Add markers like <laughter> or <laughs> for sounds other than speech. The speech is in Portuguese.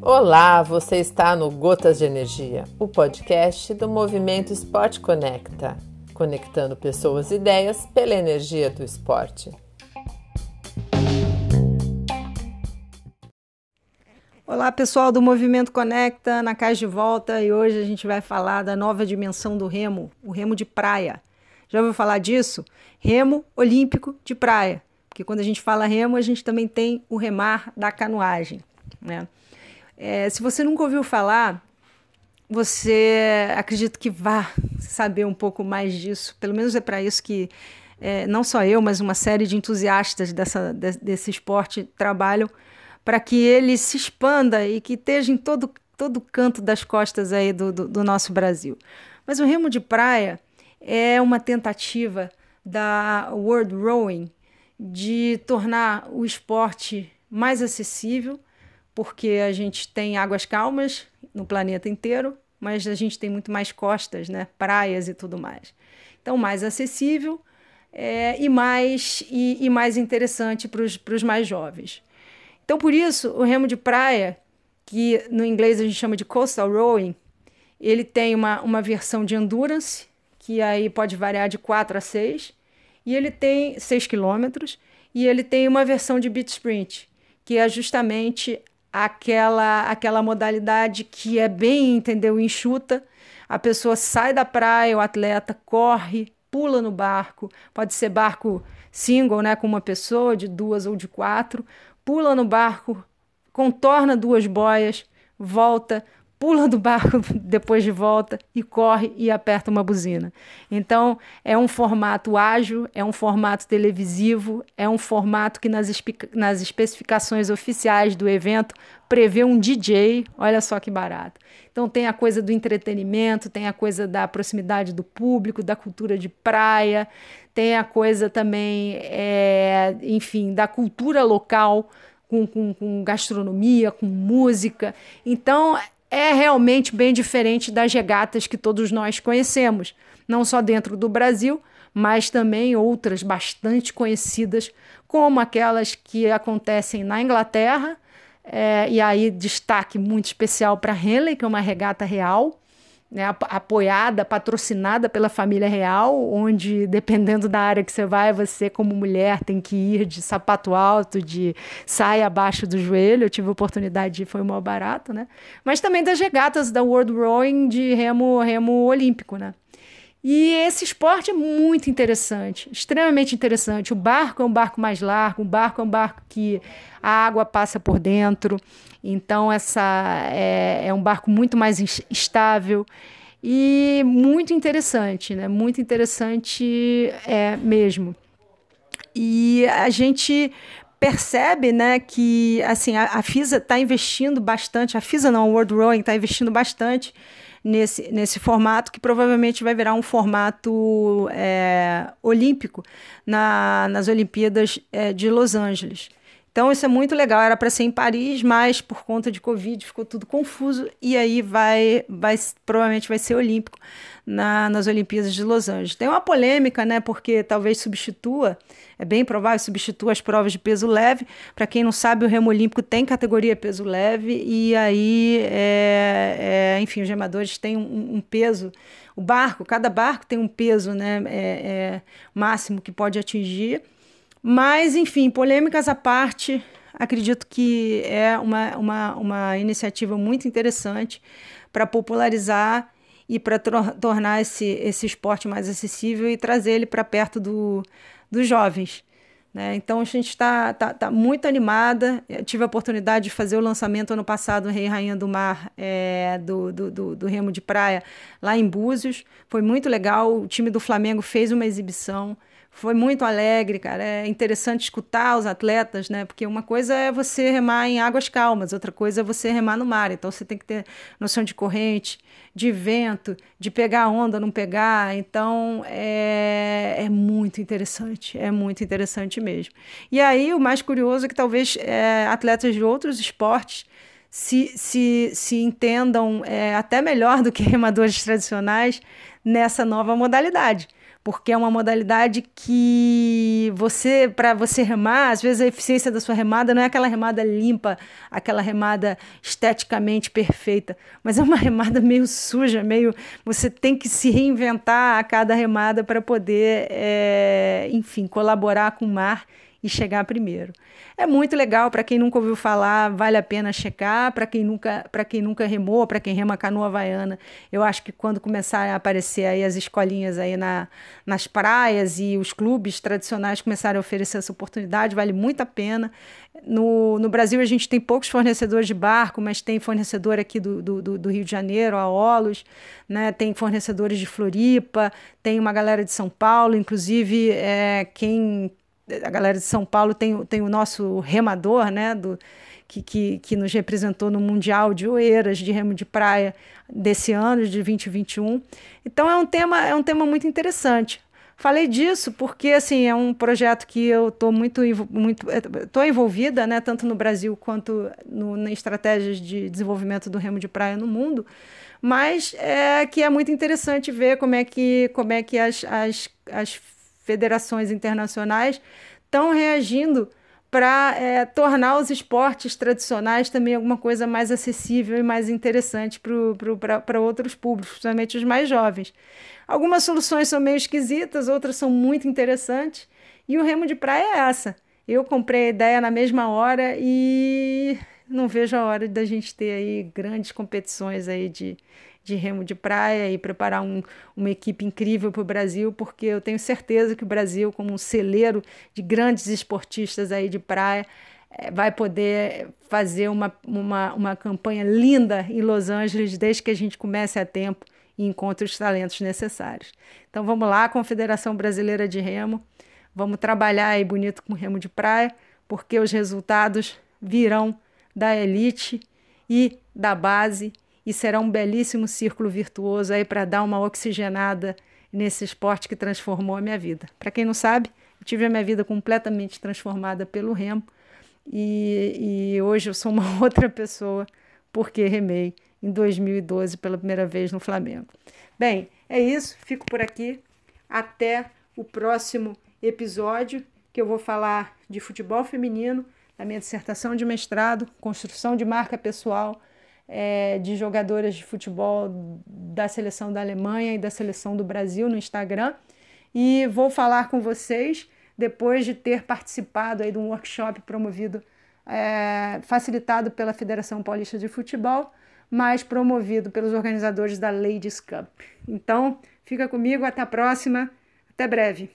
Olá, você está no Gotas de Energia, o podcast do Movimento Esporte Conecta, conectando pessoas e ideias pela energia do esporte. Olá, pessoal do Movimento Conecta, na Caixa de Volta, e hoje a gente vai falar da nova dimensão do remo, o remo de praia. Já ouviu falar disso? Remo olímpico de praia. Porque quando a gente fala remo, a gente também tem o remar da canoagem, né? É, se você nunca ouviu falar, você acredito que vá saber um pouco mais disso. Pelo menos é para isso que é, não só eu, mas uma série de entusiastas dessa, de, desse esporte trabalham para que ele se expanda e que esteja em todo, todo canto das costas aí do, do, do nosso Brasil. Mas o remo de praia é uma tentativa da World Rowing de tornar o esporte mais acessível porque a gente tem águas calmas no planeta inteiro, mas a gente tem muito mais costas, né? praias e tudo mais. Então, mais acessível é, e, mais, e, e mais interessante para os mais jovens. Então, por isso, o remo de praia, que no inglês a gente chama de coastal rowing, ele tem uma, uma versão de endurance, que aí pode variar de 4 a 6, e ele tem 6 quilômetros, e ele tem uma versão de beach sprint, que é justamente aquela aquela modalidade que é bem, entendeu, enxuta. A pessoa sai da praia, o atleta corre, pula no barco, pode ser barco single, né, com uma pessoa, de duas ou de quatro, pula no barco, contorna duas boias, volta, pula do barco <laughs> depois de volta e corre e aperta uma buzina. Então, é um formato ágil, é um formato televisivo, é um formato que nas, nas especificações oficiais do evento prevê um DJ, olha só que barato. Então, tem a coisa do entretenimento, tem a coisa da proximidade do público, da cultura de praia, tem a coisa também, é, enfim, da cultura local. Com, com, com gastronomia, com música. Então, é realmente bem diferente das regatas que todos nós conhecemos, não só dentro do Brasil, mas também outras bastante conhecidas, como aquelas que acontecem na Inglaterra, é, e aí destaque muito especial para Henley, que é uma regata real, né, apoiada, patrocinada pela família real, onde, <laughs> dependendo da área que você vai, você, como mulher, tem que ir de sapato alto, de saia abaixo do joelho. Eu tive a oportunidade foi mal barato, né? Mas também das regatas da World Rowing de remo, remo olímpico, né? E esse esporte é muito interessante, extremamente interessante. O barco é um barco mais largo, o barco é um barco que a água passa por dentro, então essa é, é um barco muito mais estável e muito interessante, né? Muito interessante é mesmo. E a gente percebe né, que assim, a, a FISA está investindo bastante, a FISA não, World Rowing está investindo bastante nesse, nesse formato, que provavelmente vai virar um formato é, olímpico na, nas Olimpíadas é, de Los Angeles. Então isso é muito legal, era para ser em Paris, mas por conta de Covid ficou tudo confuso e aí vai, vai provavelmente vai ser olímpico na, nas Olimpíadas de Los Angeles. Tem uma polêmica, né, porque talvez substitua, é bem provável substitua as provas de peso leve. Para quem não sabe, o remo olímpico tem categoria peso leve e aí, é, é, enfim, os remadores têm um, um peso o barco, cada barco tem um peso né, é, é, máximo que pode atingir. Mas, enfim, polêmicas à parte, acredito que é uma, uma, uma iniciativa muito interessante para popularizar e para tornar esse, esse esporte mais acessível e trazer ele para perto do, dos jovens. Né? Então a gente está tá, tá muito animada. Eu tive a oportunidade de fazer o lançamento ano passado, Rei e Rainha do Mar, é, do, do, do, do, Remo de Praia, lá em Búzios. Foi muito legal. O time do Flamengo fez uma exibição foi muito alegre, cara. É interessante escutar os atletas, né? Porque uma coisa é você remar em águas calmas, outra coisa é você remar no mar. Então você tem que ter noção de corrente, de vento, de pegar onda, não pegar. Então é, é muito interessante, é muito interessante mesmo. E aí o mais curioso é que talvez é, atletas de outros esportes se, se, se entendam é, até melhor do que remadores tradicionais nessa nova modalidade porque é uma modalidade que você, para você remar, às vezes a eficiência da sua remada não é aquela remada limpa, aquela remada esteticamente perfeita, mas é uma <laughs> remada meio suja, meio. Você tem que se reinventar a cada remada para poder, é, enfim, colaborar com o mar e chegar primeiro. É muito legal para quem nunca ouviu falar, vale a pena checar. Para quem nunca, para quem nunca remou, para quem rema canoa havaiana, eu acho que quando começarem a aparecer aí as escolinhas aí na, nas praias e os clubes tradicionais começarem a oferecer essa oportunidade, vale muito a pena. No, no Brasil a gente tem poucos fornecedores de barco, mas tem fornecedor aqui do, do, do Rio de Janeiro, a Olos, né? tem fornecedores de Floripa, tem uma galera de São Paulo, inclusive é, quem a galera de São Paulo tem, tem o nosso remador, né, do, que, que, que nos representou no Mundial de Oeiras de Remo de Praia desse ano, de 2021. Então é um tema, é um tema muito interessante. Falei disso porque assim é um projeto que eu estou muito muito tô envolvida, né, tanto no Brasil quanto no, em estratégias de desenvolvimento do remo de praia no mundo, mas é que é muito interessante ver como é que como é que as, as, as federações internacionais estão reagindo para é, tornar os esportes tradicionais também alguma coisa mais acessível e mais interessante para outros públicos, principalmente os mais jovens. Algumas soluções são meio esquisitas, outras são muito interessantes, e o remo de praia é essa. Eu comprei a ideia na mesma hora e não vejo a hora da gente ter aí grandes competições aí de, de remo de praia e preparar um, uma equipe incrível para o Brasil, porque eu tenho certeza que o Brasil, como um celeiro de grandes esportistas aí de praia, é, vai poder fazer uma, uma, uma campanha linda em Los Angeles desde que a gente comece a tempo e encontre os talentos necessários. Então vamos lá, Confederação Brasileira de Remo, vamos trabalhar aí bonito com remo de praia, porque os resultados virão da elite e da base e será um belíssimo círculo virtuoso aí para dar uma oxigenada nesse esporte que transformou a minha vida. Para quem não sabe, eu tive a minha vida completamente transformada pelo remo e, e hoje eu sou uma <laughs> outra pessoa porque remei em 2012 pela primeira vez no Flamengo. Bem, é isso, fico por aqui. Até o próximo episódio que eu vou falar de futebol feminino, da minha dissertação de mestrado, construção de marca pessoal é, de jogadoras de futebol da seleção da Alemanha e da seleção do Brasil no Instagram. E vou falar com vocês depois de ter participado aí de um workshop promovido, é, facilitado pela Federação Paulista de Futebol, mas promovido pelos organizadores da Ladies Cup. Então, fica comigo, até a próxima, até breve.